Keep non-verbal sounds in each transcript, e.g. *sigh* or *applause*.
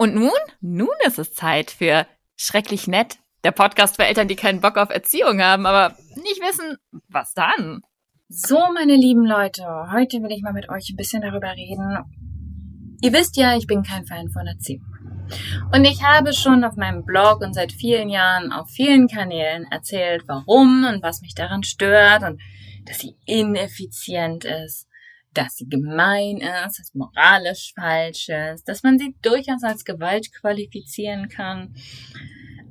Und nun? Nun ist es Zeit für Schrecklich Nett, der Podcast für Eltern, die keinen Bock auf Erziehung haben, aber nicht wissen, was dann. So, meine lieben Leute, heute will ich mal mit euch ein bisschen darüber reden. Ihr wisst ja, ich bin kein Fan von Erziehung. Und ich habe schon auf meinem Blog und seit vielen Jahren auf vielen Kanälen erzählt, warum und was mich daran stört und dass sie ineffizient ist dass sie gemein ist, dass moralisch falsch ist, dass man sie durchaus als Gewalt qualifizieren kann.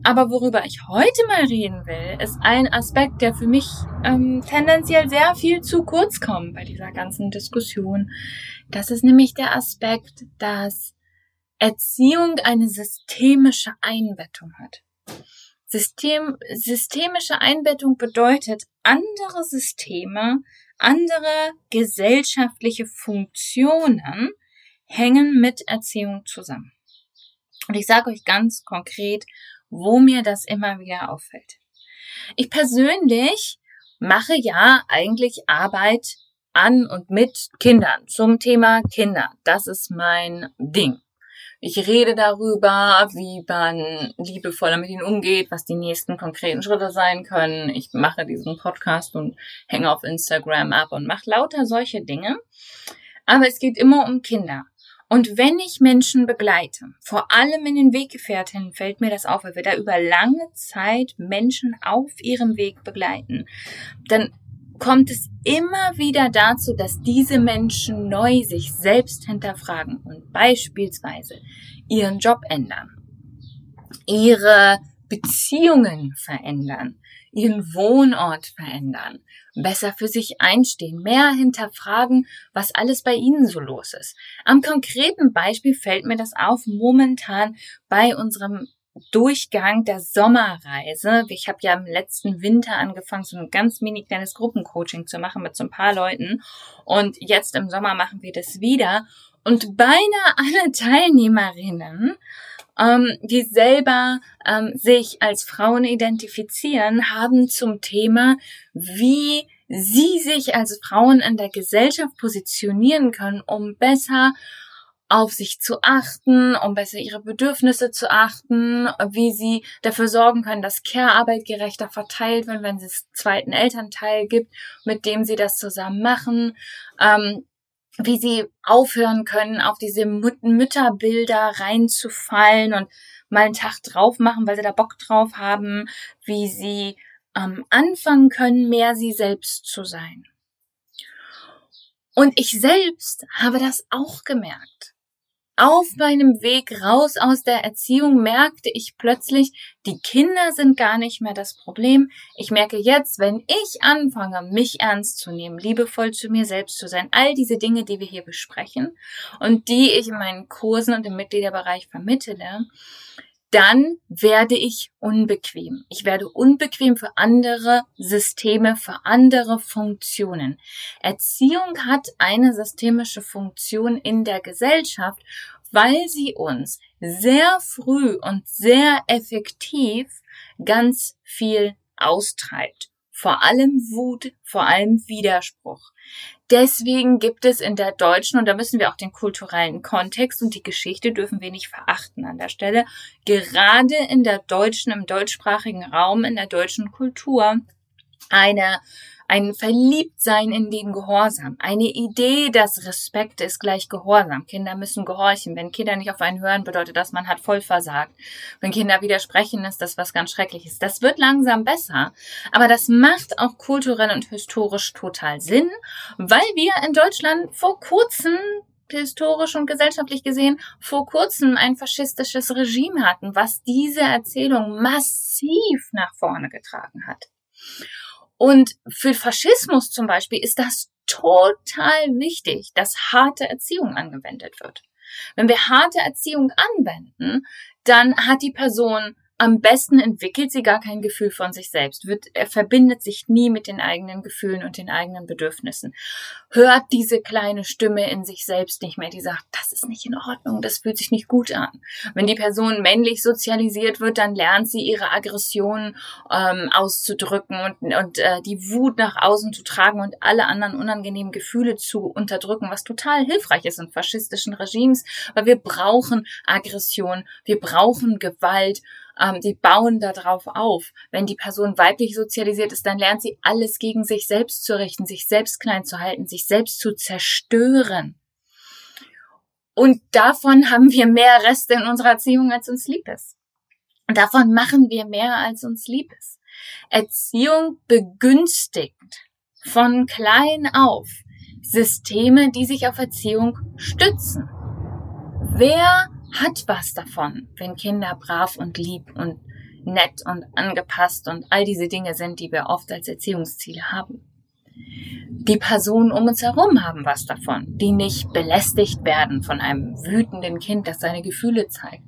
Aber worüber ich heute mal reden will, ist ein Aspekt, der für mich ähm, tendenziell sehr viel zu kurz kommt bei dieser ganzen Diskussion. Das ist nämlich der Aspekt, dass Erziehung eine systemische Einbettung hat. System, systemische Einbettung bedeutet, andere Systeme andere gesellschaftliche Funktionen hängen mit Erziehung zusammen. Und ich sage euch ganz konkret, wo mir das immer wieder auffällt. Ich persönlich mache ja eigentlich Arbeit an und mit Kindern zum Thema Kinder. Das ist mein Ding. Ich rede darüber, wie man liebevoller mit ihnen umgeht, was die nächsten konkreten Schritte sein können. Ich mache diesen Podcast und hänge auf Instagram ab und mache lauter solche Dinge. Aber es geht immer um Kinder. Und wenn ich Menschen begleite, vor allem in den Weggefährten, fällt mir das auf, weil wir da über lange Zeit Menschen auf ihrem Weg begleiten, dann kommt es immer wieder dazu, dass diese Menschen neu sich selbst hinterfragen und beispielsweise ihren Job ändern, ihre Beziehungen verändern, ihren Wohnort verändern, besser für sich einstehen, mehr hinterfragen, was alles bei ihnen so los ist. Am konkreten Beispiel fällt mir das auf momentan bei unserem Durchgang der Sommerreise. Ich habe ja im letzten Winter angefangen, so ein ganz mini kleines Gruppencoaching zu machen mit so ein paar Leuten. Und jetzt im Sommer machen wir das wieder. Und beinahe alle Teilnehmerinnen, ähm, die selber ähm, sich als Frauen identifizieren, haben zum Thema, wie sie sich als Frauen in der Gesellschaft positionieren können, um besser auf sich zu achten, um besser ihre Bedürfnisse zu achten, wie sie dafür sorgen können, dass Care-Arbeit gerechter verteilt wird, wenn es zweiten Elternteil gibt, mit dem sie das zusammen machen, ähm, wie sie aufhören können, auf diese Mut Mütterbilder reinzufallen und mal einen Tag drauf machen, weil sie da Bock drauf haben, wie sie ähm, anfangen können, mehr sie selbst zu sein. Und ich selbst habe das auch gemerkt auf meinem Weg raus aus der Erziehung merkte ich plötzlich, die Kinder sind gar nicht mehr das Problem. Ich merke jetzt, wenn ich anfange, mich ernst zu nehmen, liebevoll zu mir selbst zu sein, all diese Dinge, die wir hier besprechen und die ich in meinen Kursen und im Mitgliederbereich vermittle, dann werde ich unbequem. Ich werde unbequem für andere Systeme, für andere Funktionen. Erziehung hat eine systemische Funktion in der Gesellschaft, weil sie uns sehr früh und sehr effektiv ganz viel austreibt. Vor allem Wut, vor allem Widerspruch. Deswegen gibt es in der deutschen, und da müssen wir auch den kulturellen Kontext und die Geschichte dürfen wir nicht verachten an der Stelle, gerade in der deutschen, im deutschsprachigen Raum, in der deutschen Kultur eine ein Verliebtsein in den Gehorsam, eine Idee, dass Respekt ist gleich Gehorsam. Kinder müssen gehorchen. Wenn Kinder nicht auf einen hören, bedeutet das, man hat voll versagt. Wenn Kinder widersprechen, ist das was ganz Schreckliches. Das wird langsam besser, aber das macht auch kulturell und historisch total Sinn, weil wir in Deutschland vor kurzem historisch und gesellschaftlich gesehen vor kurzem ein faschistisches Regime hatten, was diese Erzählung massiv nach vorne getragen hat. Und für Faschismus zum Beispiel ist das total wichtig, dass harte Erziehung angewendet wird. Wenn wir harte Erziehung anwenden, dann hat die Person am besten entwickelt sie gar kein Gefühl von sich selbst, wird, er verbindet sich nie mit den eigenen Gefühlen und den eigenen Bedürfnissen, hört diese kleine Stimme in sich selbst nicht mehr, die sagt, das ist nicht in Ordnung, das fühlt sich nicht gut an. Wenn die Person männlich sozialisiert wird, dann lernt sie ihre Aggressionen ähm, auszudrücken und, und äh, die Wut nach außen zu tragen und alle anderen unangenehmen Gefühle zu unterdrücken, was total hilfreich ist in faschistischen Regimes, weil wir brauchen Aggression, wir brauchen Gewalt, ähm, die bauen darauf auf. Wenn die Person weiblich sozialisiert ist, dann lernt sie alles gegen sich selbst zu richten, sich selbst klein zu halten, sich selbst zu zerstören. Und davon haben wir mehr Reste in unserer Erziehung, als uns lieb ist. Und davon machen wir mehr, als uns lieb ist. Erziehung begünstigt von klein auf Systeme, die sich auf Erziehung stützen. Wer hat was davon, wenn Kinder brav und lieb und nett und angepasst und all diese Dinge sind, die wir oft als Erziehungsziele haben. Die Personen um uns herum haben was davon, die nicht belästigt werden von einem wütenden Kind, das seine Gefühle zeigt.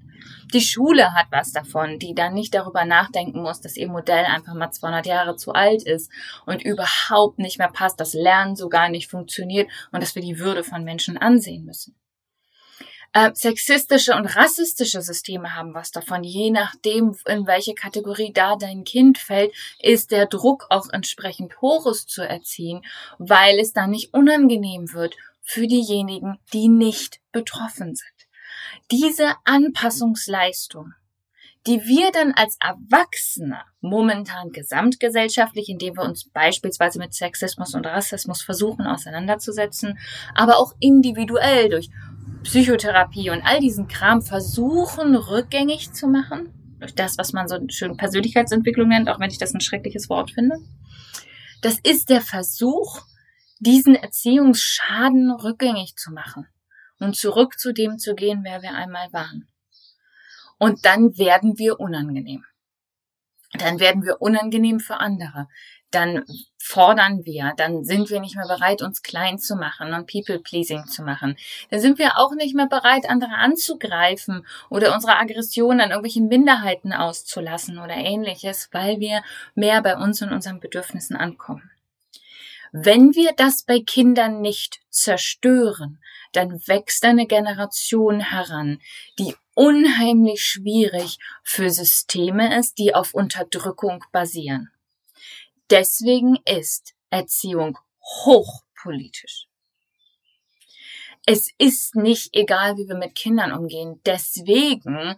Die Schule hat was davon, die dann nicht darüber nachdenken muss, dass ihr Modell einfach mal 200 Jahre zu alt ist und überhaupt nicht mehr passt, dass Lernen so gar nicht funktioniert und dass wir die Würde von Menschen ansehen müssen. Äh, sexistische und rassistische Systeme haben was davon. Je nachdem, in welche Kategorie da dein Kind fällt, ist der Druck auch entsprechend hohes zu erziehen, weil es dann nicht unangenehm wird für diejenigen, die nicht betroffen sind. Diese Anpassungsleistung, die wir dann als Erwachsene momentan gesamtgesellschaftlich, indem wir uns beispielsweise mit Sexismus und Rassismus versuchen auseinanderzusetzen, aber auch individuell durch Psychotherapie und all diesen Kram versuchen rückgängig zu machen. Durch das, was man so schön Persönlichkeitsentwicklung nennt, auch wenn ich das ein schreckliches Wort finde. Das ist der Versuch, diesen Erziehungsschaden rückgängig zu machen und zurück zu dem zu gehen, wer wir einmal waren. Und dann werden wir unangenehm. Dann werden wir unangenehm für andere dann fordern wir, dann sind wir nicht mehr bereit, uns klein zu machen und People-Pleasing zu machen. Dann sind wir auch nicht mehr bereit, andere anzugreifen oder unsere Aggression an irgendwelchen Minderheiten auszulassen oder ähnliches, weil wir mehr bei uns und unseren Bedürfnissen ankommen. Wenn wir das bei Kindern nicht zerstören, dann wächst eine Generation heran, die unheimlich schwierig für Systeme ist, die auf Unterdrückung basieren. Deswegen ist Erziehung hochpolitisch. Es ist nicht egal, wie wir mit Kindern umgehen. Deswegen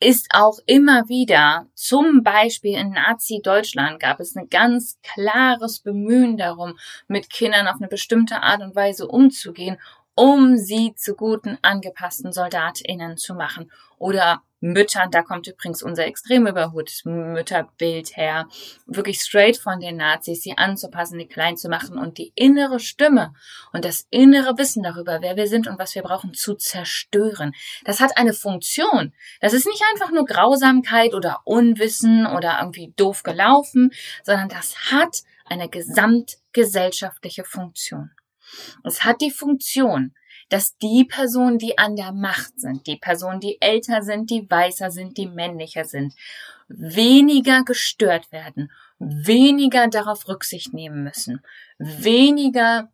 ist auch immer wieder, zum Beispiel in Nazi-Deutschland gab es ein ganz klares Bemühen darum, mit Kindern auf eine bestimmte Art und Weise umzugehen, um sie zu guten, angepassten SoldatInnen zu machen. Oder Müttern, da kommt übrigens unser extrem überholtes Mütterbild her, wirklich straight von den Nazis, sie anzupassen, die klein zu machen und die innere Stimme und das innere Wissen darüber, wer wir sind und was wir brauchen, zu zerstören. Das hat eine Funktion. Das ist nicht einfach nur Grausamkeit oder Unwissen oder irgendwie doof gelaufen, sondern das hat eine gesamtgesellschaftliche Funktion. Es hat die Funktion, dass die Personen, die an der Macht sind, die Personen, die älter sind, die weißer sind, die männlicher sind, weniger gestört werden, weniger darauf Rücksicht nehmen müssen, weniger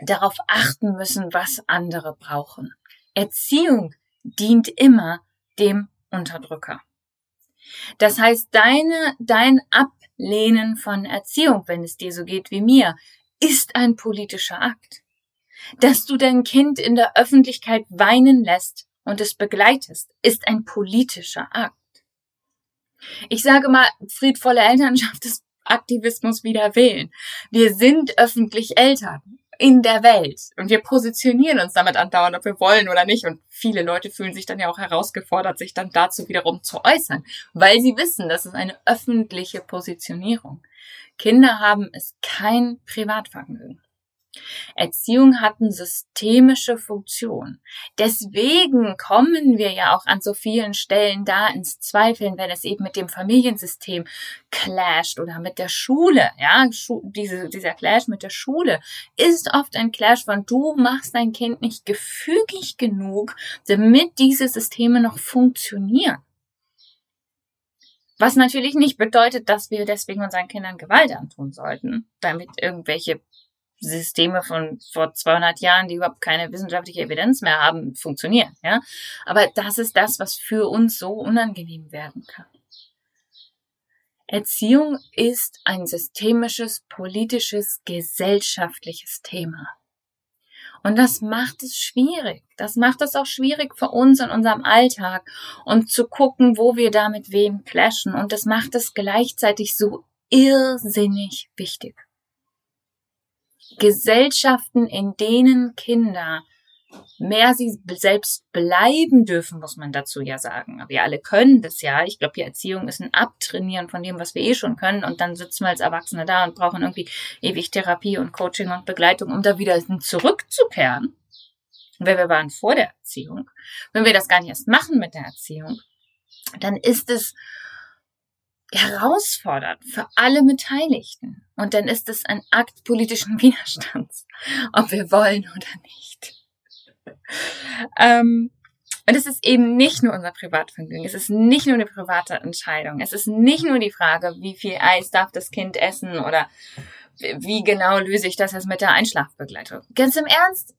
darauf achten müssen, was andere brauchen. Erziehung dient immer dem Unterdrücker. Das heißt, deine, dein Ablehnen von Erziehung, wenn es dir so geht wie mir, ist ein politischer Akt dass du dein Kind in der Öffentlichkeit weinen lässt und es begleitest, ist ein politischer Akt. Ich sage mal, friedvolle Elternschaft *laughs* ist Aktivismus wieder wählen. Wir sind öffentlich Eltern in der Welt und wir positionieren uns damit andauernd, ob wir wollen oder nicht. Und viele Leute fühlen sich dann ja auch herausgefordert, sich dann dazu wiederum zu äußern, weil sie wissen, das ist eine öffentliche Positionierung. Kinder haben es kein Privatvergnügen. Erziehung hat eine systemische Funktion. Deswegen kommen wir ja auch an so vielen Stellen da ins Zweifeln, wenn es eben mit dem Familiensystem clasht oder mit der Schule. Ja, diese, dieser Clash mit der Schule ist oft ein Clash von du machst dein Kind nicht gefügig genug, damit diese Systeme noch funktionieren. Was natürlich nicht bedeutet, dass wir deswegen unseren Kindern Gewalt antun sollten, damit irgendwelche Systeme von vor 200 Jahren, die überhaupt keine wissenschaftliche Evidenz mehr haben, funktionieren. Ja, aber das ist das, was für uns so unangenehm werden kann. Erziehung ist ein systemisches, politisches, gesellschaftliches Thema. Und das macht es schwierig. Das macht es auch schwierig für uns in unserem Alltag und zu gucken, wo wir da mit wem clashen. Und das macht es gleichzeitig so irrsinnig wichtig. Gesellschaften, in denen Kinder mehr sie selbst bleiben dürfen, muss man dazu ja sagen. Wir alle können das ja. Ich glaube, die Erziehung ist ein Abtrainieren von dem, was wir eh schon können. Und dann sitzen wir als Erwachsene da und brauchen irgendwie ewig Therapie und Coaching und Begleitung, um da wieder zurückzukehren. Wer wir waren vor der Erziehung. Wenn wir das gar nicht erst machen mit der Erziehung, dann ist es herausfordernd für alle Beteiligten. Und dann ist es ein Akt politischen *laughs* Widerstands, ob wir wollen oder nicht. ähm, und es ist eben nicht nur unser Privatvergnügen, es ist nicht nur eine private Entscheidung, es ist nicht nur die Frage, wie viel Eis darf das Kind essen oder wie genau löse ich das jetzt mit der Einschlafbegleitung. Ganz im Ernst,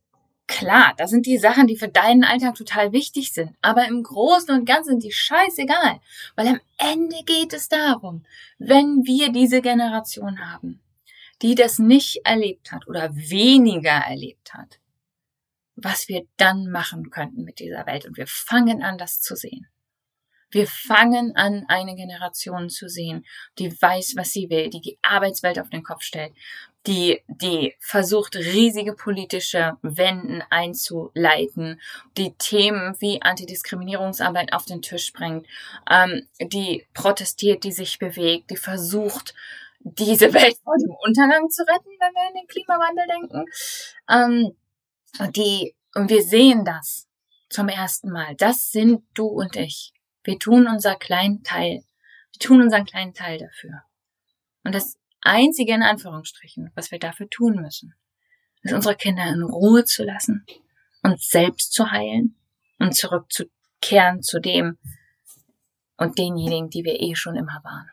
klar, das sind die Sachen, die für deinen Alltag total wichtig sind, aber im Großen und Ganzen sind die scheißegal, weil am Ende geht es darum, wenn wir diese Generation haben, die das nicht erlebt hat oder weniger erlebt hat, was wir dann machen könnten mit dieser Welt. Und wir fangen an, das zu sehen. Wir fangen an, eine Generation zu sehen, die weiß, was sie will, die die Arbeitswelt auf den Kopf stellt, die, die versucht, riesige politische Wenden einzuleiten, die Themen wie Antidiskriminierungsarbeit auf den Tisch bringt, ähm, die protestiert, die sich bewegt, die versucht, diese Welt vor dem Untergang zu retten, wenn wir an den Klimawandel denken. Ähm, die, und wir sehen das zum ersten Mal. Das sind du und ich. Wir tun unser kleinen Teil. Wir tun unseren kleinen Teil dafür. Und das einzige in Anführungsstrichen, was wir dafür tun müssen, ist unsere Kinder in Ruhe zu lassen, uns selbst zu heilen und zurückzukehren zu dem und denjenigen, die wir eh schon immer waren.